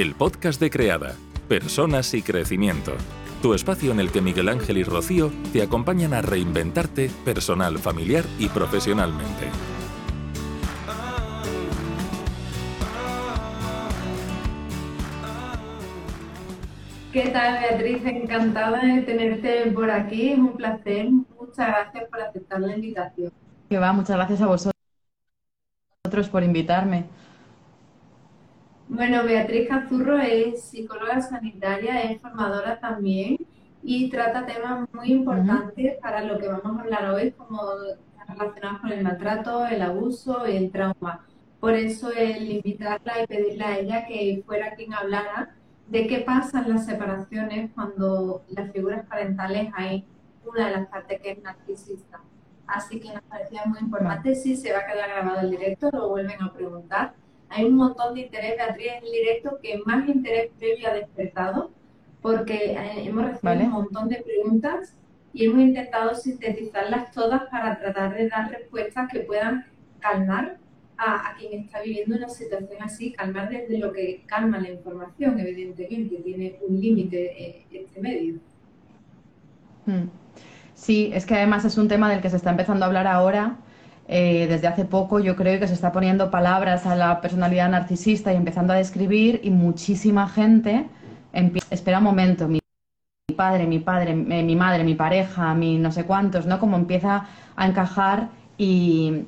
el podcast de Creada, Personas y Crecimiento. Tu espacio en el que Miguel Ángel y Rocío te acompañan a reinventarte personal, familiar y profesionalmente. ¿Qué tal, Beatriz? Encantada de tenerte por aquí. Es un placer. Muchas gracias por aceptar la invitación. Que va, muchas gracias a vosotros por invitarme. Bueno, Beatriz Cazurro es psicóloga sanitaria, es formadora también y trata temas muy importantes para lo que vamos a hablar hoy, como relacionados con el maltrato, el abuso y el trauma. Por eso el invitarla y pedirle a ella que fuera quien hablara de qué pasa en las separaciones cuando las figuras parentales hay una de las partes que es narcisista. Así que nos parecía muy importante, si se va a quedar grabado el directo, lo vuelven a preguntar. Hay un montón de interés, Beatriz, en el directo que más interés previo ha despertado, porque eh, hemos recibido un montón de preguntas y hemos intentado sintetizarlas todas para tratar de dar respuestas que puedan calmar a, quien está viviendo una situación así, calmar desde lo que calma la información, evidentemente, tiene un límite eh, este medio. Hmm. Sí, es que además es un tema del que se está empezando a hablar ahora. Eh, desde hace poco yo creo que se está poniendo palabras a la personalidad narcisista y empezando a describir y muchísima gente espera un momento, mi padre, mi padre, eh, mi madre, mi pareja, mi no sé cuántos, ¿no? Como empieza a encajar y,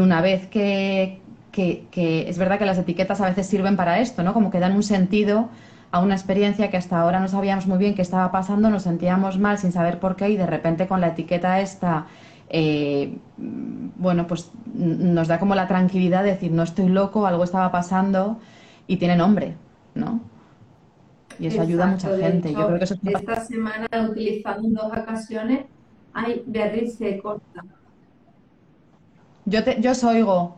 una vez que, es verdad que las etiquetas a veces sirven para esto, ¿no? Como que dan un sentido a una experiencia que hasta ahora no sabíamos muy bien qué estaba pasando, nos sentíamos mal sin saber por qué y de repente con la etiqueta esta, eh, bueno, pues nos da como la tranquilidad de decir, no estoy loco, algo estaba pasando y tiene nombre, ¿no? Y eso ayuda a mucha gente. Yo creo que eso Esta semana utilizando en dos ocasiones, ay, Beatriz se corta. Yo, te, yo os oigo.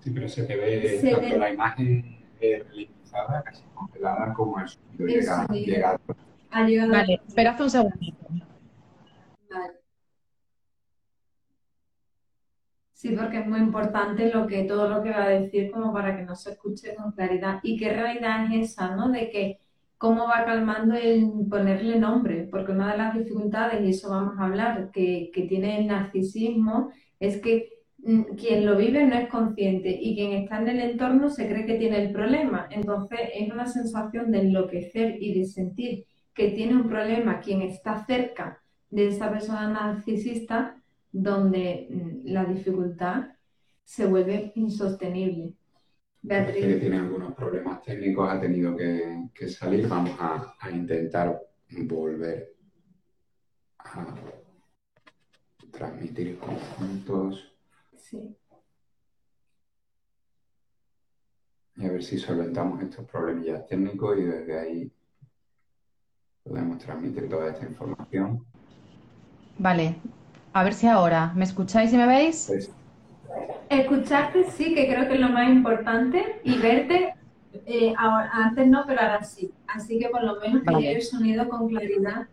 Sí, pero se te ve tanto la imagen eh, casi congelada, como el sonido llegado. Vale, esperad un segundito. Vale. Sí, porque es muy importante lo que, todo lo que va a decir como para que no se escuche con claridad. ¿Y qué realidad es esa, no? De que cómo va calmando el ponerle nombre, porque una de las dificultades, y eso vamos a hablar, que, que tiene el narcisismo, es que Mm, quien lo vive no es consciente y quien está en el entorno se cree que tiene el problema. Entonces es una sensación de enloquecer y de sentir que tiene un problema quien está cerca de esa persona narcisista donde mm, la dificultad se vuelve insostenible. Beatriz. Que tiene algunos problemas técnicos, ha tenido que, salir. Vamos a, a intentar volver a transmitir conjuntos. Y a ver si solventamos estos problemillas técnicos y desde ahí podemos transmitir toda esta información. Vale, a ver si ahora me escucháis y me veis. Pues, Escucharte sí, que creo que es lo más importante, y verte eh, antes no, pero ahora sí. Así que por lo menos que llegue el sonido con claridad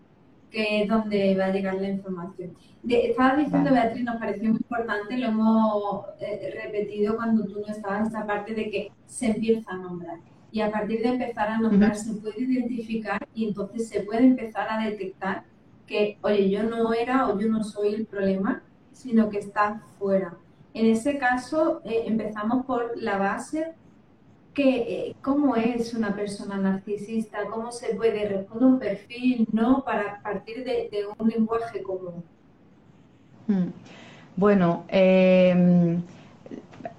que es donde va a llegar la información. estabas diciendo, Beatriz, nos pareció muy importante, lo hemos eh, repetido cuando tú no estabas, esta parte de que se empieza a nombrar. Y a partir de empezar a nombrar se puede identificar y entonces se puede empezar a detectar que, oye, yo no era o yo no soy el problema, sino que está fuera. En ese caso, eh, empezamos por la base que, eh, cómo es una persona narcisista, cómo se puede responder un perfil, ¿no? Para partir de, un lenguaje común. Hmm. Bueno, em,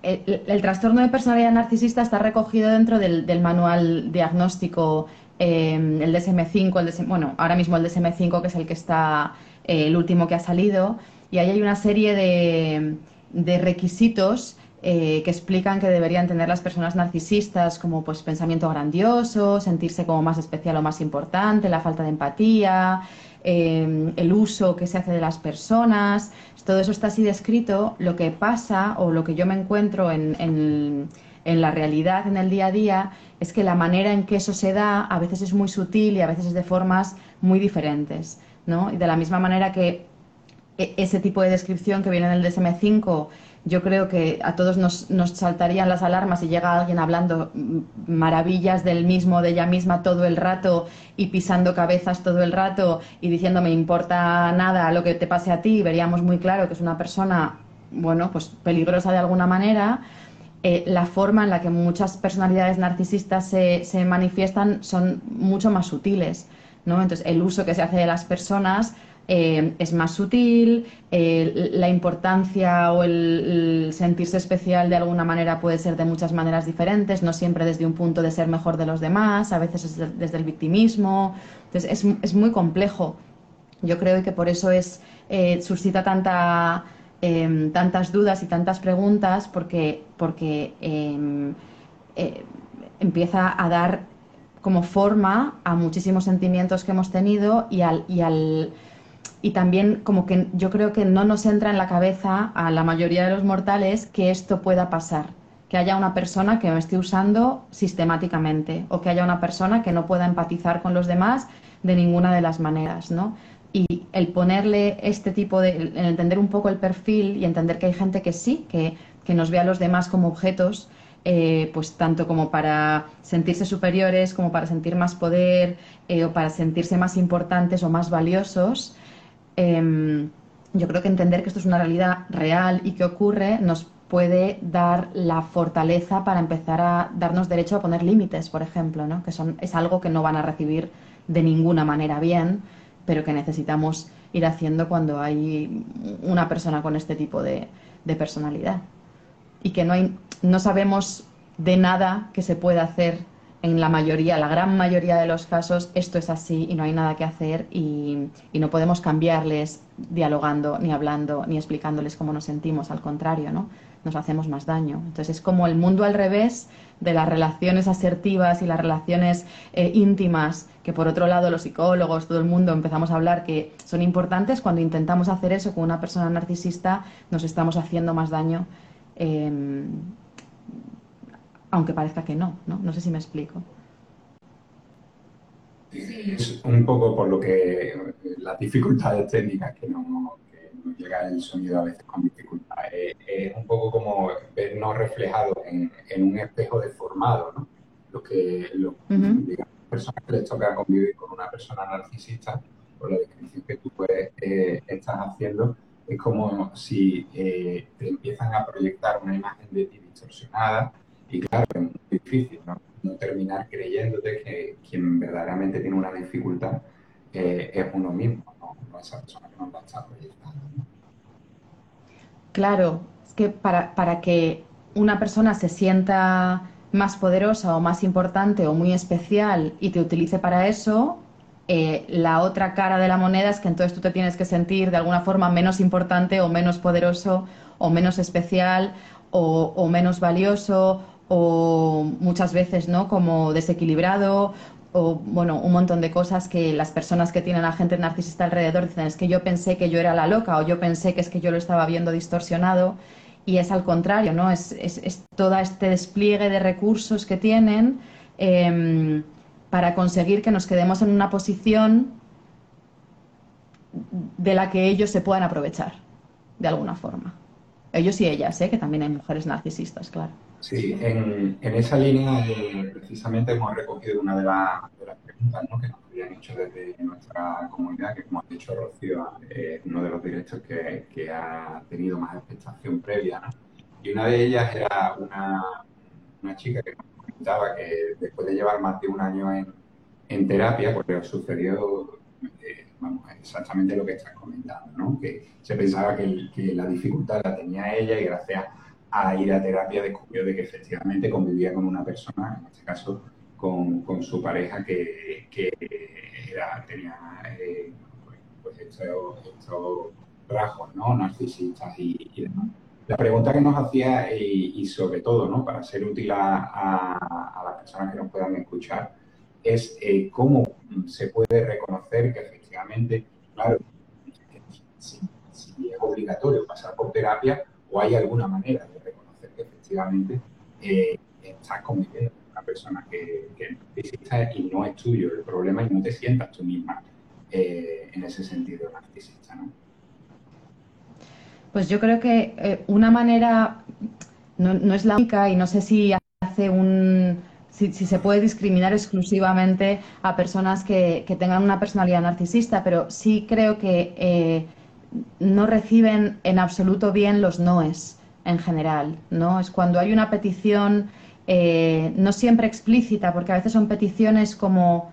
el, trastorno de personalidad narcisista está recogido dentro del, manual diagnóstico, em, el DSM-5, el bueno, ahora mismo el DSM-5, que es el que está, eh, el último que ha salido, y ahí hay una serie de, de requisitos eh, que explican que deberían tener las personas narcisistas como pues pensamiento grandioso, sentirse como más especial o más importante, la falta de empatía, eh, el uso que se hace de las personas, todo eso está así descrito. Lo que pasa o lo que yo me encuentro en, en la realidad, en el día a día, es que la manera en que eso se da a veces es muy sutil y a veces es de formas muy diferentes. ¿no? Y de la misma manera que e, ese tipo de descripción que viene en el DSM-5 yo creo que a todos nos, nos, saltarían las alarmas si llega alguien hablando maravillas del mismo, de ella misma todo el rato y pisando cabezas todo el rato y diciendo me importa nada lo que te pase a ti, veríamos muy claro que es una persona, bueno, pues peligrosa de alguna manera. Eh, la forma en la que muchas personalidades narcisistas se, se manifiestan son mucho más sutiles. ¿no? Entonces, el uso que se hace de las personas eh, es más sutil, eh, la importancia o el, sentirse especial de alguna manera puede ser de muchas maneras diferentes, no siempre desde un punto de ser mejor de los demás, a veces es desde el victimismo. Entonces es, muy complejo. Yo creo que por eso es, suscita tanta, em, tantas dudas y tantas preguntas porque, porque em, empieza a dar como forma a muchísimos sentimientos que hemos tenido y al, y al y también como que yo creo que no nos entra en la cabeza a la mayoría de los mortales que esto pueda pasar, que haya una persona que me esté usando sistemáticamente o que haya una persona que no pueda empatizar con los demás de ninguna de las maneras, ¿no? Y el ponerle este tipo de, el entender un poco el perfil y entender que hay gente que sí, que, que nos ve a los demás como objetos, eh, pues tanto como para sentirse superiores, como para sentir más poder eh, o para sentirse más importantes o más valiosos, Em, yo creo que entender que esto es una realidad real y que ocurre nos puede dar la fortaleza para empezar a darnos derecho a poner límites, por ejemplo, ¿no? que son, es algo que no van a recibir de ninguna manera bien, pero que necesitamos ir haciendo cuando hay una persona con este tipo de, personalidad. Y que no, hay, no sabemos de nada que se pueda hacer en la mayoría, la gran mayoría de los casos, esto es así y no hay nada que hacer y, no podemos cambiarles dialogando, ni hablando, ni explicándoles cómo nos sentimos, al contrario, ¿no? Nos hacemos más daño. Entonces es como el mundo al revés de las relaciones asertivas y las relaciones eh, íntimas, que por otro lado los psicólogos, todo el mundo empezamos a hablar que son importantes, cuando intentamos hacer eso con una persona narcisista nos estamos haciendo más daño. Em, aunque parezca que no, ¿no? No sé si me explico. Es un poco por lo que las dificultades técnicas que nos, llega el sonido a veces con dificultad. Es, un poco como vernos reflejados en, un espejo deformado, ¿no? Lo que, lo, digamos, personas que les toca convivir con una persona narcisista, por la descripción que tú puedes, eh, estás haciendo, es como si eh, te empiezan a proyectar una imagen de ti distorsionada, y claro, es muy difícil, ¿no? terminar creyéndote que quien verdaderamente tiene una dificultad eh, es uno mismo, ¿no? esa persona que nos la está proyectando. Claro, es que para, para que una persona se sienta más poderosa o más importante o muy especial y te utilice para eso, eh, la otra cara de la moneda es que entonces tú te tienes que sentir de alguna forma menos importante o menos poderoso o menos especial o, o menos valioso o muchas veces no como desequilibrado o bueno, un montón de cosas que las personas que tienen a gente narcisista alrededor dicen es que yo pensé que yo era la loca o yo pensé que es que yo lo estaba viendo distorsionado y es al contrario, ¿no? Es, es, todo este despliegue de recursos que tienen em, para conseguir que nos quedemos en una posición de la que ellos se puedan aprovechar, de alguna forma. Ellos y ellas, ¿eh? que también hay mujeres narcisistas, claro. Sí, en, en esa línea eh, precisamente hemos recogido una de, de las preguntas ¿no? que nos habían hecho desde nuestra comunidad, que como ha dicho Rocío, es uno de los directos que, que, ha tenido más expectación previa. ¿no? Y una de ellas era una, una chica que nos comentaba que después de llevar más de un año en, en terapia, pues sucedió eh, vamos, exactamente lo que estás comentando, ¿no? que se pensaba que, que la dificultad la tenía ella y gracias a ir a terapia descubrió de que efectivamente convivía con una persona, en este caso con, con su pareja que, que era, tenía eh, pues estos, rasgos ¿no? narcisistas y, demás. La pregunta que nos hacía y, sobre todo ¿no? para ser útil a, a, las personas que nos puedan escuchar es eh, cómo se puede reconocer que efectivamente, claro, si, si es obligatorio pasar por terapia o hay alguna manera de efectivamente eh, estás conviviendo con una persona que, que narcisista y no es tuyo el problema y no te sientas tú misma eh, en ese sentido narcisista, ¿no? Pues yo creo que eh, una manera, no, es la única y no sé si hace un, si, se puede discriminar exclusivamente a personas que, tengan una personalidad narcisista, pero sí creo que eh, no reciben en absoluto bien los noes en general, ¿no? Es cuando hay una petición eh, no siempre explícita, porque a veces son peticiones como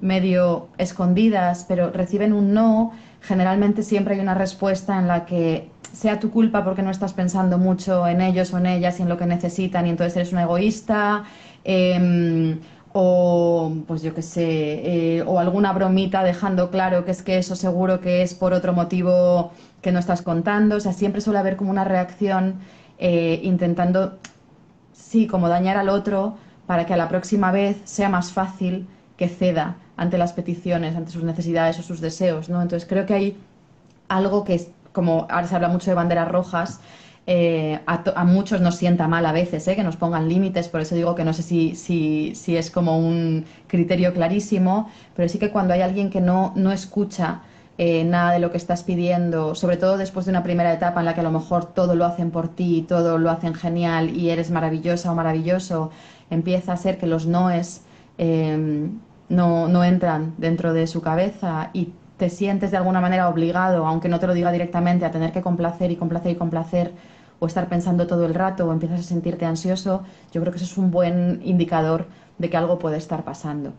medio escondidas, pero reciben un no, generalmente siempre hay una respuesta en la que sea tu culpa porque no estás pensando mucho en ellos o en ellas y en lo que necesitan y entonces eres un egoísta, em, o pues yo qué sé, eh, o alguna bromita dejando claro que es que eso seguro que es por otro motivo que no estás contando, o sea, siempre suele haber como una reacción eh, intentando, sí, como dañar al otro para que a la próxima vez sea más fácil que ceda ante las peticiones, ante sus necesidades o sus deseos, ¿no? Entonces creo que hay algo que es, como ahora se habla mucho de banderas rojas, eh, a, muchos nos sienta mal a veces ¿eh? que nos pongan límites, por eso digo que no sé si, si, si, es como un criterio clarísimo, pero sí que cuando hay alguien que no, no escucha eh, nada de lo que estás pidiendo, sobre todo después de una primera etapa en la que a lo mejor todo lo hacen por ti, todo lo hacen genial y eres maravillosa o maravilloso, empieza a ser que los noes no, no entran dentro de su cabeza y te sientes de alguna manera obligado, aunque no te lo diga directamente, a tener que complacer y complacer y complacer o estar pensando todo el rato o empiezas a sentirte ansioso, yo creo que eso es un buen indicador de que algo puede estar pasando.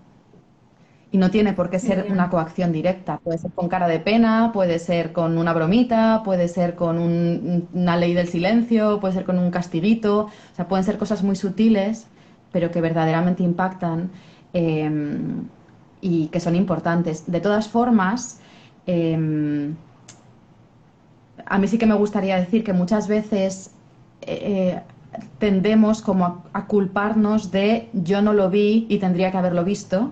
Y no tiene por qué ser una coacción directa, puede ser con cara de pena, puede ser con una bromita, puede ser con una ley del silencio, puede ser con un castiguito, o sea, pueden ser cosas muy sutiles, pero que verdaderamente impactan Em, y que son importantes. De todas formas, em, a mí sí que me gustaría decir que muchas veces eh, tendemos como a, culparnos de yo no lo vi y tendría que haberlo visto,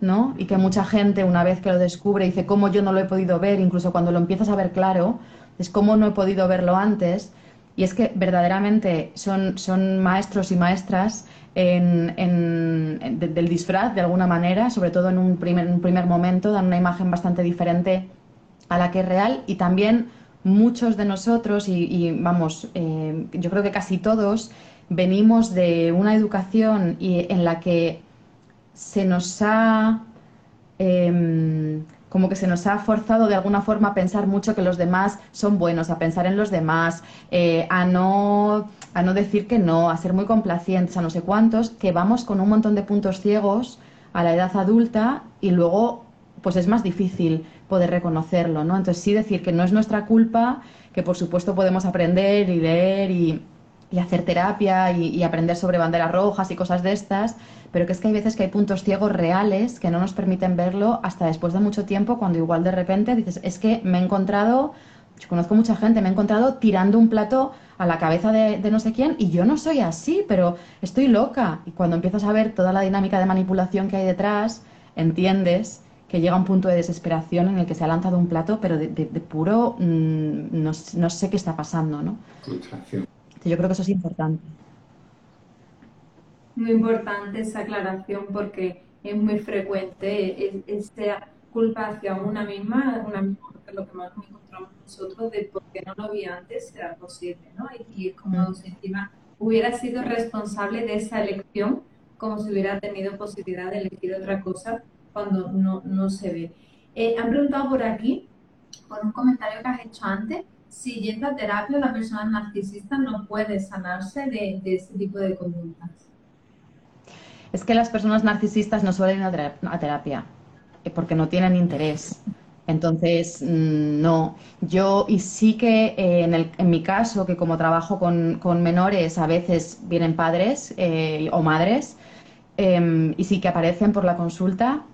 ¿no? Y que mucha gente una vez que lo descubre dice, ¿cómo yo no lo he podido ver? Incluso cuando lo empiezas a ver claro, es cómo no he podido verlo antes. Y es que verdaderamente son, son maestros y maestras en, del disfraz de alguna manera, sobre todo en un primer, un primer momento, dan una imagen bastante diferente a la que es real y también muchos de nosotros y, vamos, eh, yo creo que casi todos venimos de una educación y, en la que se nos ha em, como que se nos ha forzado de alguna forma a pensar mucho que los demás son buenos, a pensar en los demás, eh, a no a no decir que no, a ser muy complacientes, a no sé cuántos, que vamos con un montón de puntos ciegos a la edad adulta y luego pues es más difícil poder reconocerlo, ¿no? Entonces sí decir que no es nuestra culpa, que por supuesto podemos aprender y leer y, hacer terapia y, aprender sobre banderas rojas y cosas de estas, pero que es que hay veces que hay puntos ciegos reales que no nos permiten verlo hasta después de mucho tiempo, cuando igual de repente dices, es que me he encontrado, yo conozco mucha gente, me he encontrado tirando un plato a la cabeza de, no sé quién y yo no soy así, pero estoy loca. Y cuando empiezas a ver toda la dinámica de manipulación que hay detrás, entiendes que llega un punto de desesperación en el que se ha lanzado un plato, pero de, puro mm, no, sé qué está pasando, ¿no? Frustración. Yo creo que eso es importante. Muy importante esa aclaración porque es muy frecuente esa culpa hacia una misma, una misma lo que más nos encontramos nosotros de por qué no lo vi antes será posible, ¿no? Y, es como si encima hubiera sido responsable de esa elección, como si hubiera tenido posibilidad de elegir otra cosa cuando no, no se ve. Eh, han preguntado por aquí, por un comentario que has hecho antes, si yendo a terapia la persona narcisista no puede sanarse de, de ese tipo de conductas. Es que las personas narcisistas no suelen ir a terapia eh, porque no tienen interés. Entonces, mm, no. Yo, y sí que eh, en, el, en, mi caso, que como trabajo con, con menores, a veces vienen padres o madres, em, y sí que aparecen por la consulta,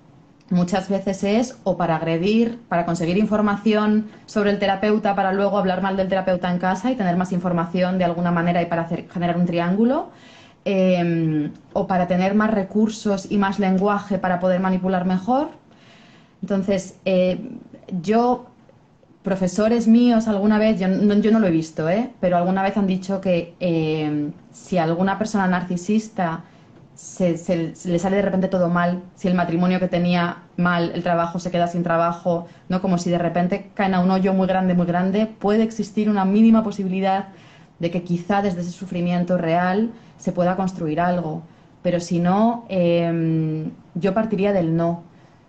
muchas veces es o para agredir, para conseguir información sobre el terapeuta, para luego hablar mal del terapeuta en casa y tener más información de alguna manera y para generar un triángulo. Em, o para tener más recursos y más lenguaje para poder manipular mejor, entonces, eh, yo, profesores míos alguna vez, yo no, yo no lo he visto, ¿eh? pero alguna vez han dicho que eh, si alguna persona narcisista se, le sale de repente todo mal, si el matrimonio que tenía mal, el trabajo se queda sin trabajo, ¿no? Como si de repente caen a un hoyo muy grande, muy grande, puede existir una mínima posibilidad de que quizá desde ese sufrimiento real se pueda construir algo. Pero si no, em, yo partiría del no.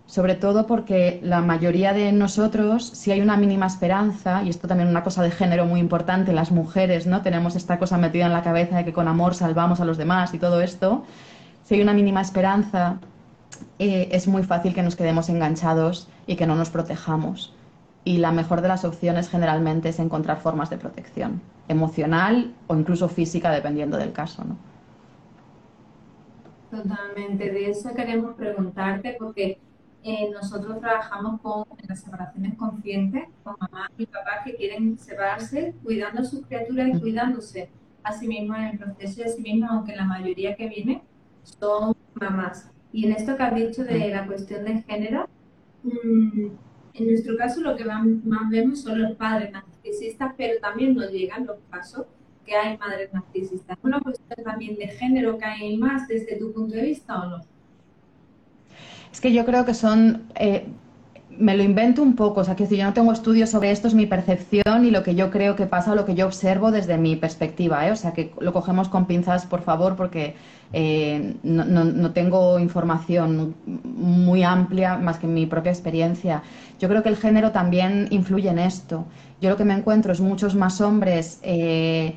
Sobre todo porque la mayoría de nosotros, si hay una mínima esperanza, y esto también es una cosa de género muy importante, las mujeres, ¿no? Tenemos esta cosa metida en la cabeza de que con amor salvamos a los demás y todo esto. Si hay una mínima esperanza, eh, es muy fácil que nos quedemos enganchados y que no nos protejamos. Y la mejor de las opciones generalmente es encontrar formas de protección emocional o incluso física, dependiendo del caso. ¿no? Totalmente. De eso queremos preguntarte porque eh, nosotros trabajamos con las separaciones conscientes, con mamás y papás que quieren separarse, cuidando a sus criaturas y cuidándose a sí mismos en el proceso y a sí mismos, aunque la mayoría que viene son mamás. Y en esto que has dicho de la cuestión de género, mm, en nuestro caso lo que más, vemos son los padres narcisistas, pero también nos llegan los casos que hay madres narcisistas. ¿Es una cuestión también de género que hay más desde tu punto de vista o no? Es que yo creo que son... Eh, me lo invento un poco, o sea, que si yo no tengo estudios sobre esto, es mi percepción y lo que yo creo que pasa lo que yo observo desde mi perspectiva, ¿eh? o sea, que lo cogemos con pinzas, por favor, porque eh, no, no, tengo información muy amplia más que mi propia experiencia. Yo creo que el género también influye en esto. Yo lo que me encuentro es muchos más hombres eh,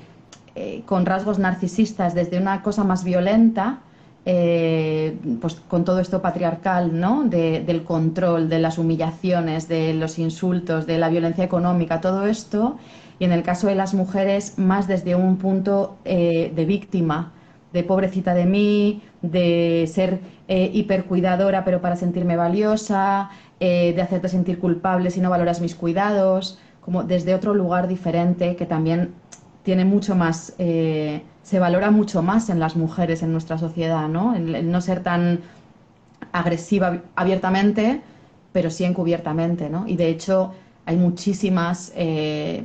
eh, con rasgos narcisistas desde una cosa más violenta, pues con todo esto patriarcal, ¿no? del control, de las humillaciones, de los insultos, de la violencia económica, todo esto. Y en el caso de las mujeres, más desde un punto de víctima, de pobrecita de mí, de ser eh, hipercuidadora pero para sentirme valiosa, eh, de hacerte sentir culpable si no valoras mis cuidados, como desde otro lugar diferente que también tiene mucho más, eh, se valora mucho más en las mujeres en nuestra sociedad, ¿no? El, no ser tan agresiva abiertamente, pero sí encubiertamente, ¿no? Y de hecho hay muchísimas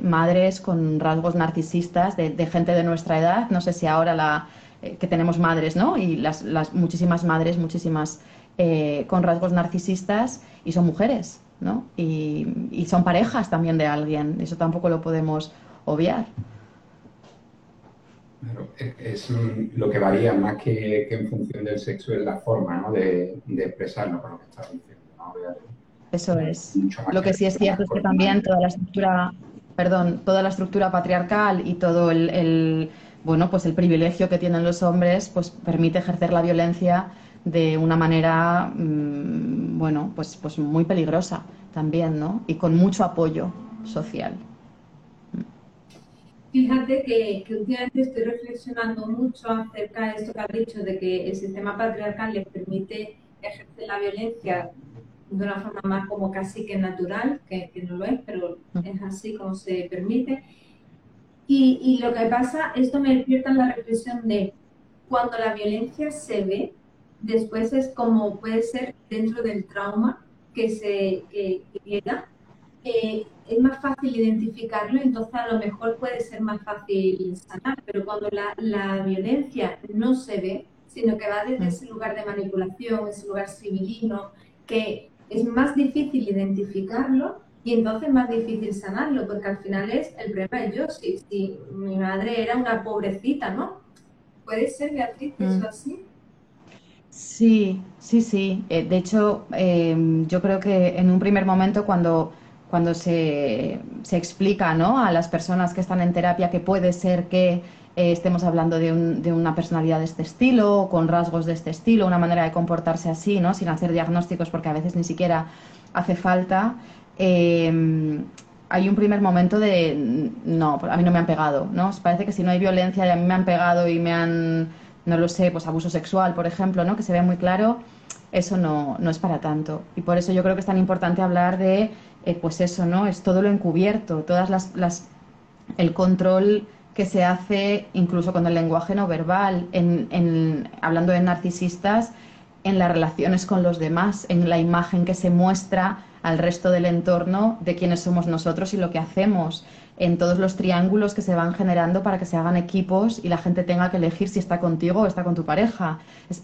madres con rasgos narcisistas de, gente de nuestra edad, no sé si ahora la, eh, que tenemos madres, ¿no? Y las, las muchísimas madres, muchísimas eh, con rasgos narcisistas y son mujeres, ¿no? Y, son parejas también de alguien, eso tampoco lo podemos obviar. E, es lo que varía más que, en función del sexo es la forma ¿no? de, expresarlo, con lo que estás diciendo. ¿no? Eso es. Lo que sí es cierto es que también toda la estructura, perdón, toda la estructura patriarcal y todo el bueno, pues el privilegio que tienen los hombres pues permite ejercer la violencia de una manera, mm, bueno, pues, pues muy peligrosa también, ¿no? Y con mucho apoyo social. Fíjate que, que, últimamente estoy reflexionando mucho acerca de esto que has dicho, de que el sistema patriarcal les permite ejercer la violencia de una forma más como casi que natural, que, que no lo es, pero es así como se permite. Y, y, lo que pasa, esto me despierta en la reflexión de cuando la violencia se ve, después es como puede ser dentro del trauma que se que, queda, eh, es más fácil identificarlo, entonces a lo mejor puede ser más fácil sanar, pero cuando la, la violencia no se ve, sino que va desde mm. ese lugar de manipulación, ese lugar civilino, que es más difícil identificarlo, y entonces es más difícil sanarlo, porque al final es el problema de yo, si, si mi madre era una pobrecita, ¿no? ¿Puede ser, Beatriz, eso mm. así? Sí, sí, sí. Eh, de hecho, em, yo creo que en un primer momento cuando, cuando se, se, explica ¿no? a las personas que están en terapia que puede ser que eh, estemos hablando de, un, de, una personalidad de este estilo, con rasgos de este estilo, una manera de comportarse así, ¿no? sin hacer diagnósticos porque a veces ni siquiera hace falta, eh, hay un primer momento de, no, a mí no me han pegado, ¿no? Parece que si no hay violencia y a mí me han pegado y me han, no lo sé, pues abuso sexual, por ejemplo, ¿no? Que se ve muy claro, eso no, no es para tanto. Y por eso yo creo que es tan importante hablar de, eh, pues eso, ¿no? Es todo lo encubierto, todas las, las, el control que se hace incluso con el lenguaje no verbal, en, hablando de narcisistas, en las relaciones con los demás, en la imagen que se muestra al resto del entorno de quiénes somos nosotros y lo que hacemos. en todos los triángulos que se van generando para que se hagan equipos y la gente tenga que elegir si está contigo o está con tu pareja.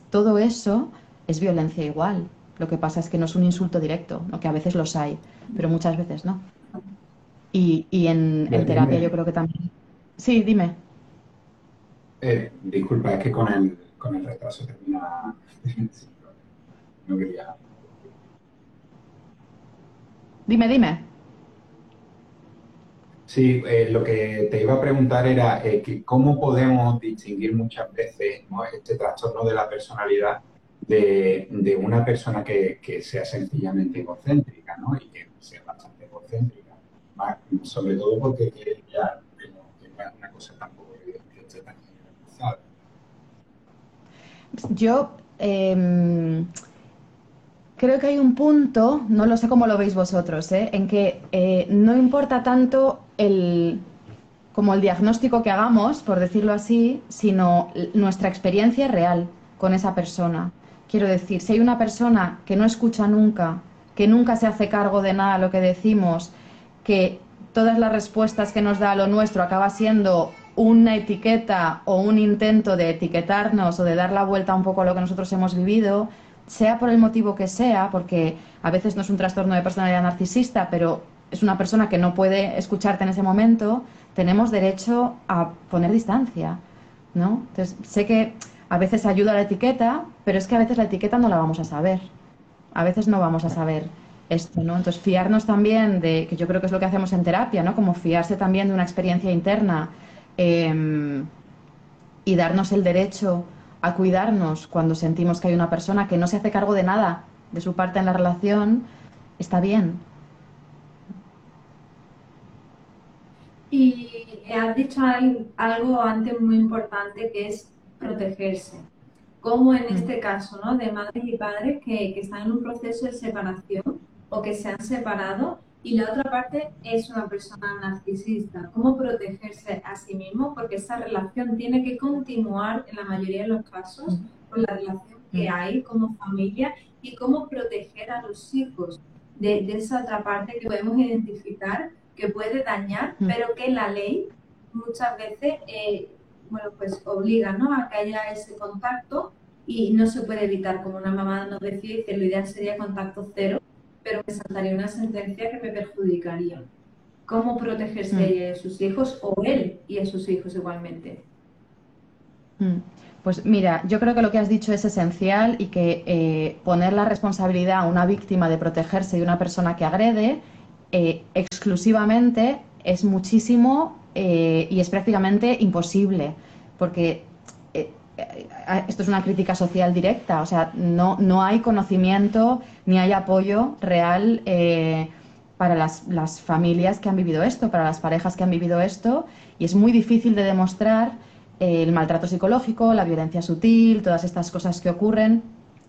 Todo eso es violencia igual. Lo que pasa es que no es un insulto directo, ¿no? que a veces los hay, pero muchas veces no. Y, en, terapia yo creo que también. Sí, dime. Eh, disculpa, es que con el, con el retraso termina. no quería. Dime, dime. Sí, eh, lo que te iba a preguntar era eh, que cómo podemos distinguir muchas veces este trastorno de la personalidad de, una persona que, sea sencillamente egocéntrica, ¿no? Y que sea bastante egocéntrica, sobre todo porque ya que una cosa tampoco que, esté tan generalizada. Yo eh, creo que hay un punto, no lo sé cómo lo veis vosotros, ¿eh? en que eh, no importa tanto el, como el diagnóstico que hagamos, por decirlo así, sino nuestra experiencia real con esa persona. Quiero decir, si hay una persona que no escucha nunca, que nunca se hace cargo de nada lo que decimos, que todas las respuestas que nos da a lo nuestro acaba siendo una etiqueta o un intento de etiquetarnos o de dar la vuelta un poco a lo que nosotros hemos vivido, sea por el motivo que sea, porque a veces no es un trastorno de personalidad narcisista, pero es una persona que no puede escucharte en ese momento, tenemos derecho a poner distancia, ¿no? Entonces, sé que a veces ayuda la etiqueta, pero es que a veces la etiqueta no la vamos a saber. A veces no vamos a saber esto, ¿no? Entonces, fiarnos también de, que yo creo que es lo que hacemos en terapia, ¿no? Como fiarse también de una experiencia interna em, y darnos el derecho a cuidarnos cuando sentimos que hay una persona que no se hace cargo de nada de su parte en la relación, está bien. Y has dicho algo antes muy importante que es protegerse. Como en mm. este caso, ¿no? De madres y padres que, que están en un proceso de separación o que se han separado y la otra parte es una persona narcisista. ¿Cómo protegerse a sí mismo? Porque esa relación tiene que continuar en la mayoría de los casos con la relación que hay como familia y cómo proteger a los hijos de, esa otra parte que podemos identificar que puede dañar, pero que la ley muchas veces eh, bueno, pues obliga ¿no? a que haya ese contacto y no se puede evitar, como una mamá nos decía, que lo ideal sería contacto cero, pero me saltaría una sentencia que me perjudicaría. ¿Cómo protegerse mm. ella y a sus hijos o él y a sus hijos igualmente? Mm. Pues mira, yo creo que lo que has dicho es esencial y que eh, poner la responsabilidad a una víctima de protegerse de una persona que agrede eh, exclusivamente es muchísimo eh, y es prácticamente imposible, porque eh, esto es una crítica social directa, o sea, no, no hay conocimiento ni hay apoyo real eh, para las, las, familias que han vivido esto, para las parejas que han vivido esto, y es muy difícil de demostrar eh, el maltrato psicológico, la violencia sutil, todas estas cosas que ocurren.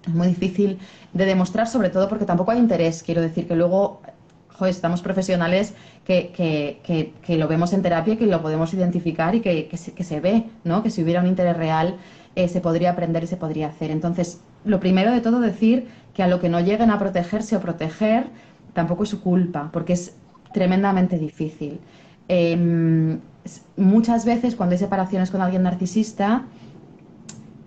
Es muy difícil de demostrar, sobre todo porque tampoco hay interés. Quiero decir que luego estamos profesionales que, que, que, lo vemos en terapia, que lo podemos identificar y que, se, se, ve, ¿no? Que si hubiera un interés real eh, se podría aprender y se podría hacer. Entonces, lo primero de todo decir que a lo que no lleguen a protegerse o proteger tampoco es su culpa, porque es tremendamente difícil. Em, muchas veces cuando hay separaciones con alguien narcisista,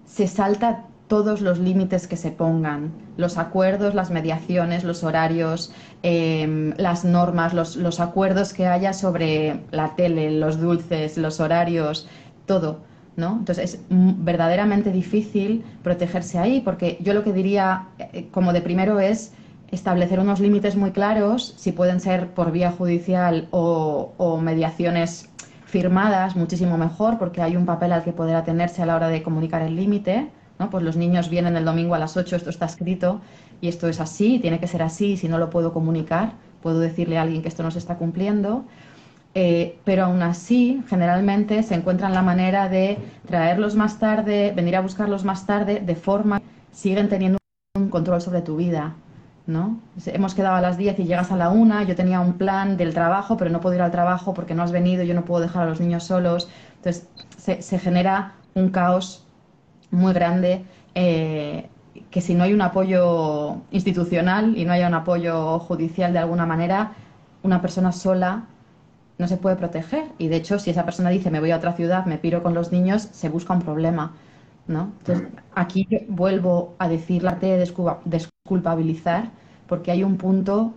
se salta todos los límites que se pongan, los acuerdos, las mediaciones, los horarios, em, las normas, los, acuerdos que haya sobre la tele, los dulces, los horarios, todo. ¿No? Entonces es verdaderamente difícil protegerse ahí, porque yo lo que diría eh, como de primero es establecer unos límites muy claros, si pueden ser por vía judicial o, o mediaciones firmadas, muchísimo mejor, porque hay un papel al que poder atenerse a la hora de comunicar el límite pues los niños vienen el domingo a las 8, esto está escrito y esto es así, tiene que ser así, si no lo puedo comunicar, puedo decirle a alguien que esto no se está cumpliendo. Eh, pero aún así, generalmente se encuentran la manera de traerlos más tarde, venir a buscarlos más tarde, de forma que siguen teniendo un control sobre tu vida. ¿no? Hemos quedado a las 10 y llegas a la 1, yo tenía un plan del trabajo, pero no puedo ir al trabajo porque no has venido, yo no puedo dejar a los niños solos. Entonces se genera un caos muy grande eh, que si no hay un apoyo institucional y no hay un apoyo judicial de alguna manera, una persona sola no se puede proteger. Y de hecho, si esa persona dice me voy a otra ciudad, me piro con los niños, se busca un problema. ¿no? Entonces, aquí vuelvo a decir la de desculpabilizar, porque hay un punto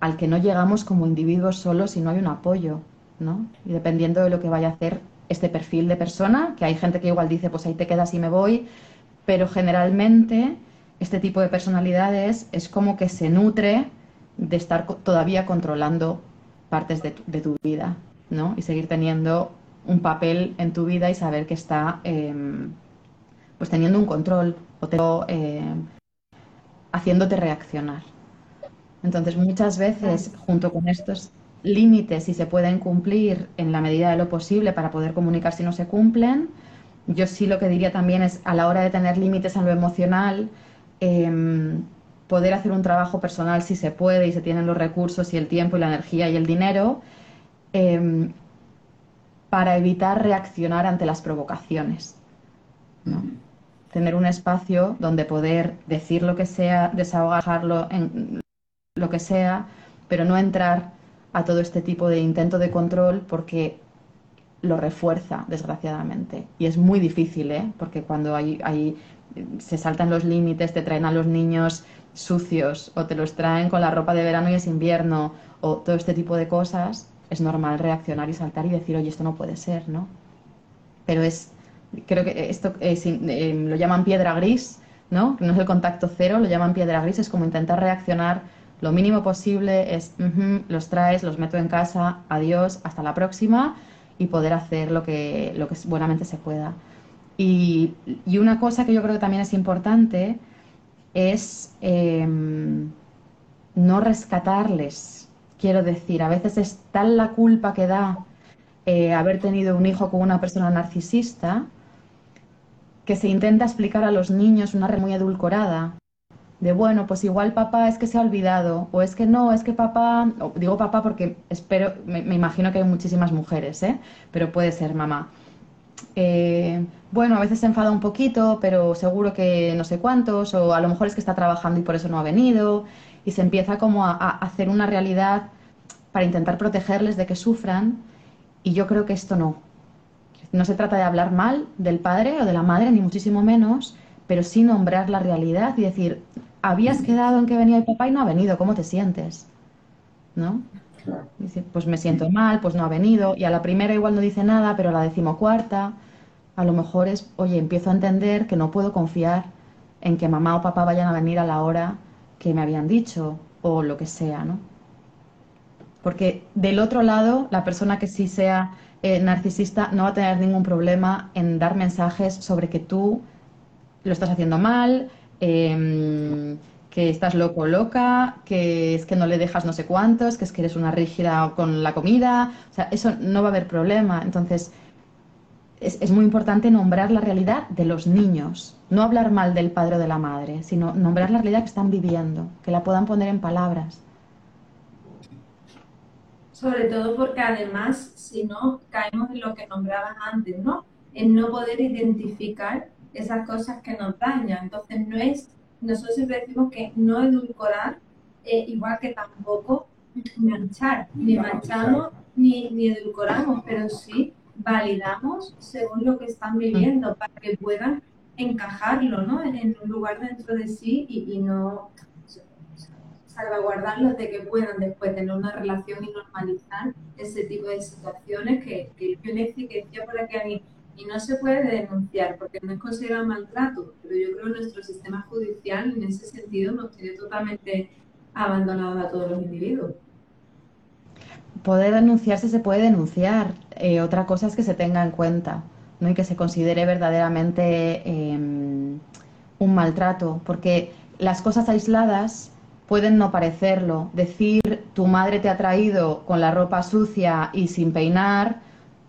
al que no llegamos como individuos solos si no hay un apoyo. ¿no? Y dependiendo de lo que vaya a hacer este perfil de persona, que hay gente que igual dice, pues ahí te quedas y me voy, pero generalmente este tipo de personalidades es como que se nutre de estar todavía controlando partes de tu, vida, ¿no? Y seguir teniendo un papel en tu vida y saber que está em, pues teniendo un control o em, haciéndote reaccionar. Entonces, muchas veces, junto con estos límites, si se pueden cumplir en la medida de lo posible para poder comunicar si no se cumplen, yo sí lo que diría también es a la hora de tener límites en lo emocional, em, poder hacer un trabajo personal si se puede y se tienen los recursos y el tiempo y la energía y el dinero em, para evitar reaccionar ante las provocaciones. Tener un espacio donde poder decir lo que sea, desahogarlo en lo que sea, pero no entrar a todo este tipo de intento de control porque lo refuerza, desgraciadamente. Y es muy difícil, ¿eh? porque cuando hay, se saltan los límites, te traen a los niños sucios o te los traen con la ropa de verano y es invierno o todo este tipo de cosas, es normal reaccionar y saltar y decir, oye, esto no puede ser, ¿no? Pero es, creo que esto eh, lo llaman piedra gris, ¿no? No es el contacto cero, lo llaman piedra gris, es como intentar reaccionar lo mínimo posible, es, los traes, los meto en casa, adiós, hasta la próxima y poder hacer lo que, lo que buenamente se pueda. Y, y una cosa que yo creo que también es importante, es em, no rescatarles. Quiero decir, a veces es tal la culpa que da eh, haber tenido un hijo con una persona narcisista que se intenta explicar a los niños una red muy edulcorada de bueno, pues igual papá es que se ha olvidado, o es que no, es que papá, digo papá porque espero, me, imagino que hay muchísimas mujeres, ¿eh? pero puede ser mamá. Eh, bueno, a veces se enfada un poquito, pero seguro que no sé cuántos, o a lo mejor es que está trabajando y por eso no ha venido, y se empieza como a, hacer una realidad para intentar protegerles de que sufran, y yo creo que esto no. No se trata de hablar mal del padre o de la madre, ni muchísimo menos, pero sí nombrar la realidad y decir, habías quedado en que venía el papá y no ha venido, ¿cómo te sientes? ¿No? Dice, pues me siento mal, pues no ha venido, y a la primera igual no dice nada, pero a la decimocuarta, a lo mejor es, oye, empiezo a entender que no puedo confiar en que mamá o papá vayan a venir a la hora que me habían dicho, o lo que sea, ¿no? Porque del otro lado, la persona que sí sea eh, narcisista no va a tener ningún problema en dar mensajes sobre que tú lo estás haciendo mal, eh, que estás loco o loca, que es que no le dejas no sé cuántos, que es que eres una rígida con la comida, o sea, eso no va a haber problema. Entonces, es, muy importante nombrar la realidad de los niños, no hablar mal del padre o de la madre, sino nombrar la realidad que están viviendo, que la puedan poner en palabras. Sobre todo porque además, si no, caemos en lo que nombrabas antes, ¿no? En no poder identificar esas cosas que nos dañan. Entonces, no es nosotros siempre decimos que no edulcorar, eh, igual que tampoco manchar, ni manchamos ni, ni edulcoramos, pero sí validamos según lo que están viviendo para que puedan encajarlo ¿no? en un lugar dentro de sí y, no salvaguardarlos de que puedan después tener una relación y normalizar ese tipo de situaciones que, que yo le decía por aquí a mí, y no se puede denunciar porque no es considerado maltrato, pero yo creo que nuestro sistema judicial en ese sentido nos tiene totalmente abandonados a todos los individuos. Poder denunciarse se puede denunciar, eh, otra cosa es que se tenga en cuenta ¿no? y que se considere verdaderamente em, un maltrato, porque las cosas aisladas pueden no parecerlo. Decir tu madre te ha traído con la ropa sucia y sin peinar,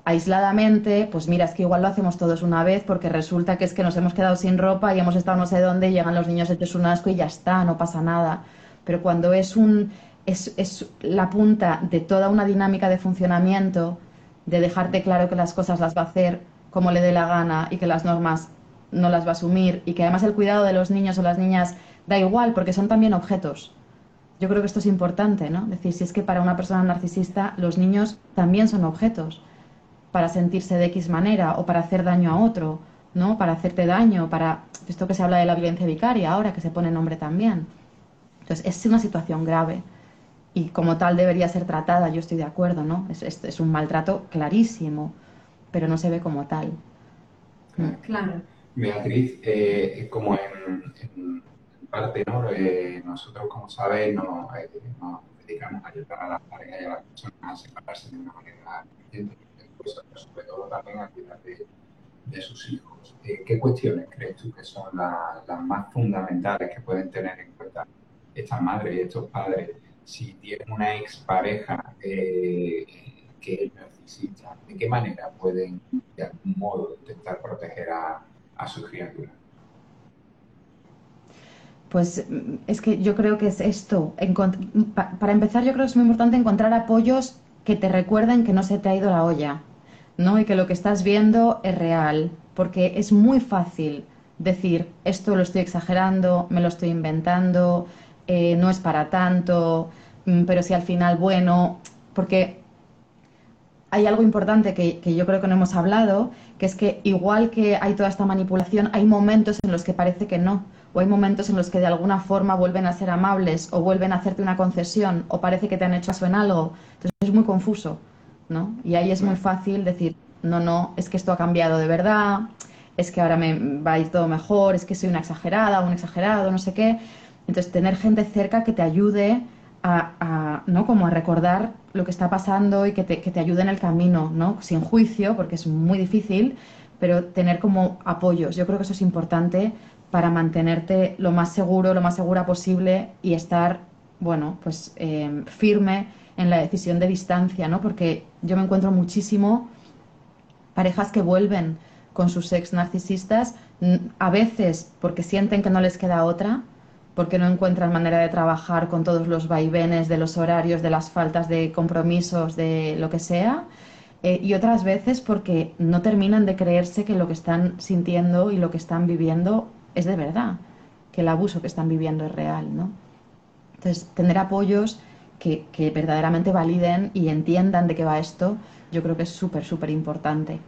aisladamente, pues mira, es que igual lo hacemos todos una vez porque resulta que es que nos hemos quedado sin ropa y hemos estado no sé dónde y llegan los niños hechos un asco y ya está, no pasa nada. Pero cuando es, un, es, es la punta de toda una dinámica de funcionamiento, de dejarte claro que las cosas las va a hacer como le dé la gana y que las normas no las va a asumir y que además el cuidado de los niños o las niñas da igual porque son también objetos. Yo creo que esto es importante, ¿no? Es decir, si es que para una persona narcisista los niños también son objetos para sentirse de X manera o para hacer daño a otro, ¿no? Para hacerte daño, para esto que se habla de la violencia vicaria ahora, que se pone nombre también. Entonces, es una situación grave y como tal debería ser tratada, yo estoy de acuerdo, ¿no? Es, es, un maltrato clarísimo, pero no se ve como tal. Claro. Beatriz, eh, como en, parte, ¿no? Eh, nosotros, como sabes, eh, nos, dedicamos a ayudar a las parejas y a las personas a separarse de una manera sobre todo también a cuidar de, sus hijos. ¿Qué cuestiones crees tú que son las más fundamentales que pueden tener en cuenta estas madres y estos padres si tienen una expareja eh, que es narcisista? ¿De qué manera pueden, de algún modo, intentar proteger a, a sus criaturas? Pues mm, es que yo creo que es esto. Para empezar, yo creo que es muy importante encontrar apoyos que te recuerden que no se te ha ido la olla, ¿no? Y que lo que estás viendo es real, porque es muy fácil decir, esto lo estoy exagerando, me lo estoy inventando, eh, no es para tanto, mm, pero si al final, bueno, porque hay algo importante que, yo creo que no hemos hablado, que es que igual que hay toda esta manipulación, hay momentos en los que parece que no, o hay momentos en los que de alguna forma vuelven a ser amables, o vuelven a hacerte una concesión, o parece que te han hecho caso en algo. Entonces es muy confuso, ¿no? Y ahí es muy fácil decir, no, no, es que esto ha cambiado de verdad, es que ahora me va a ir todo mejor, es que soy una exagerada, un exagerado, no sé qué. Entonces, tener gente cerca que te ayude a, ¿no? Como a recordar lo que está pasando y que te, que te ayude en el camino, ¿no? Sin juicio, porque es muy difícil, pero tener como apoyos. Yo creo que eso es importante para mantenerte lo más seguro, lo más segura posible y estar, bueno, pues eh, firme en la decisión de distancia, ¿no? Porque yo me encuentro muchísimo parejas que vuelven con sus ex narcisistas, a veces porque sienten que no les queda otra, porque no encuentran manera de trabajar con todos los vaivenes de los horarios, de las faltas de compromisos, de lo que sea, eh, y otras veces porque no terminan de creerse que lo que están sintiendo y lo que están viviendo es de verdad, que el abuso que están viviendo es real, ¿no? Entonces, tener apoyos que, verdaderamente validen y entiendan de qué va esto, yo creo que es súper, súper importante.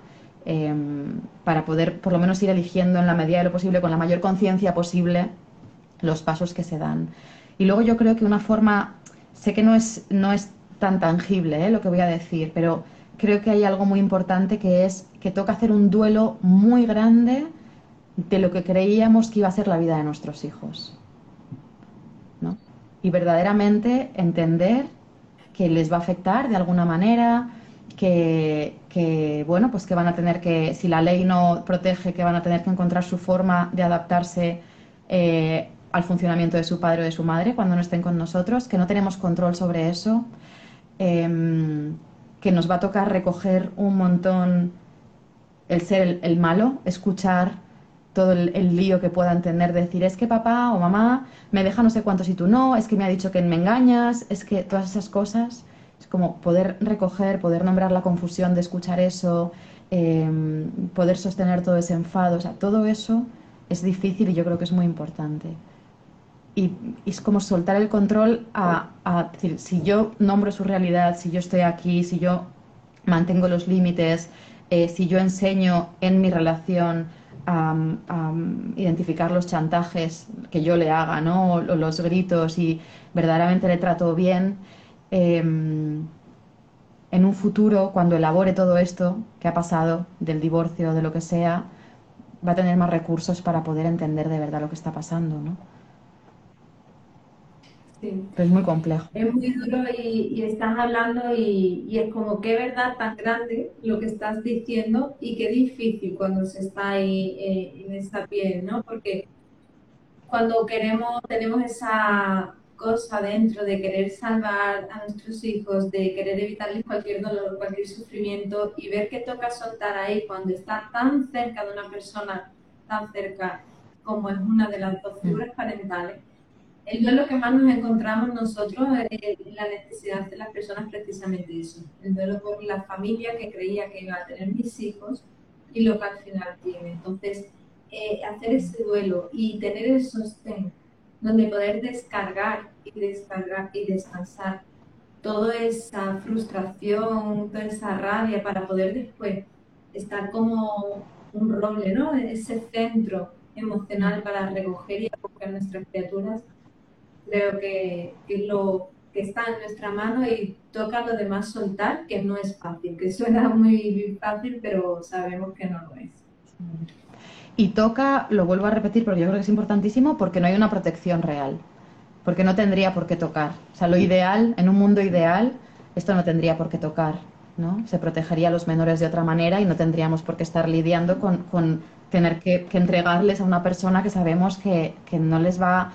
Em, para poder por lo menos ir eligiendo en la medida de lo posible, con la mayor conciencia posible, los pasos que se dan. Y luego yo creo que una forma, sé que no es, no es tan tangible ¿eh? lo que voy a decir, pero creo que hay algo muy importante que es que toca hacer un duelo muy grande de lo que creíamos que iba a ser la vida de nuestros hijos. Y verdaderamente entender que les va a afectar de alguna manera, que, que, bueno, pues que van a tener que, si la ley no protege, que van a tener que encontrar su forma de adaptarse eh, al funcionamiento de su padre o de su madre cuando no estén con nosotros, que no tenemos control sobre eso, em, que nos va a tocar recoger un montón el ser el, malo, escuchar todo el, lío que puedan tener, decir, es que papá o mamá me deja no sé cuánto si tú no, es que me ha dicho que me engañas, es que todas esas cosas, es como poder recoger, poder nombrar la confusión de escuchar eso, em, poder sostener todo ese enfado, o sea, todo eso es difícil y yo creo que es muy importante. Y, es como soltar el control a, decir, si yo nombro su realidad, si yo estoy aquí, si yo mantengo los límites, eh, si yo enseño en mi relación a, identificar los chantajes que yo le haga, ¿no? O, los gritos y verdaderamente le trato bien, em, en un futuro, cuando elabore todo esto que ha pasado, del divorcio, de lo que sea, va a tener más recursos para poder entender de verdad lo que está pasando, ¿no? Es muy complejo. Es muy duro y, estás hablando y, es como qué verdad tan grande lo que estás diciendo y qué difícil cuando se está ahí eh, en esa piel, ¿no? Porque cuando queremos, tenemos esa cosa dentro de querer salvar a nuestros hijos, de querer evitarles cualquier dolor, cualquier sufrimiento y ver que toca soltar ahí cuando está tan cerca de una persona, tan cerca como es una de las dos figuras parentales, el duelo que más nos encontramos nosotros es la necesidad de las personas precisamente eso, el duelo por la familia que creía que iba a tener mis hijos y lo que al final tiene. Entonces, eh, hacer ese duelo y tener el sostén donde poder descargar y descargar y descansar toda esa frustración, toda esa rabia para poder después estar como un roble, ¿no? Ese centro emocional para recoger y a nuestras criaturas, creo que, es lo que está en nuestra mano y toca lo demás soltar, que no es fácil, que suena muy fácil, pero sabemos que no lo es. Y toca, lo vuelvo a repetir, pero yo creo que es importantísimo porque no hay una protección real, porque no tendría por qué tocar. O sea, lo ideal, en un mundo ideal, esto no tendría por qué tocar, ¿no? Se protegería a los menores de otra manera y no tendríamos por qué estar lidiando con, con tener que, entregarles a una persona que sabemos que, que, no les va,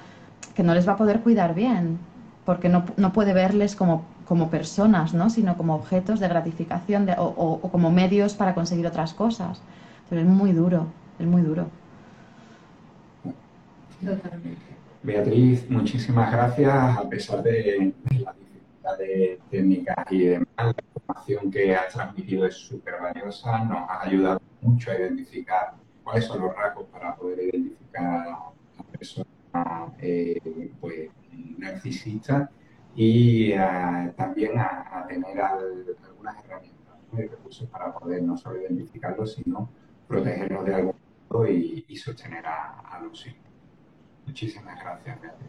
que no les va a poder cuidar bien, porque no, no puede verles como, como personas, ¿no? sino como objetos de gratificación de, o, o, como medios para conseguir otras cosas. Pero es muy duro, es muy duro. Beatriz, muchísimas gracias, a pesar de, las dificultades técnicas y demás, la información que has transmitido es súper valiosa, nos ha ayudado mucho a identificar cuáles son los rasgos para poder identificar a la persona eh, pues, narcisista y eh, también a, tener algunas herramientas y recursos para poder no solo identificarlo, sino protegernos de algún modo y, sostener a, los hijos. Muchísimas gracias, Beatriz.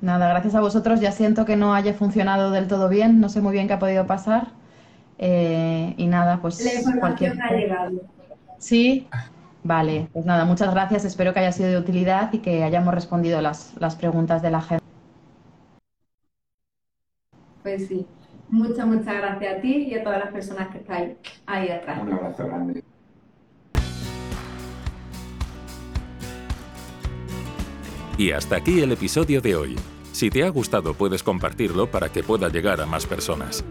Nada, gracias a vosotros. Ya siento que no haya funcionado del todo bien, no sé muy bien qué ha podido pasar. Eh, y nada, pues. La información ha llegado. Sí, vale. Pues nada, muchas gracias. Espero que haya sido de utilidad y que hayamos respondido las, las preguntas de la gente. Pues sí. Muchas, muchas gracias a ti y a todas las personas que estáis ahí atrás. Un abrazo grande. Y hasta aquí el episodio de hoy. Si te ha gustado puedes compartirlo para que pueda llegar a más personas.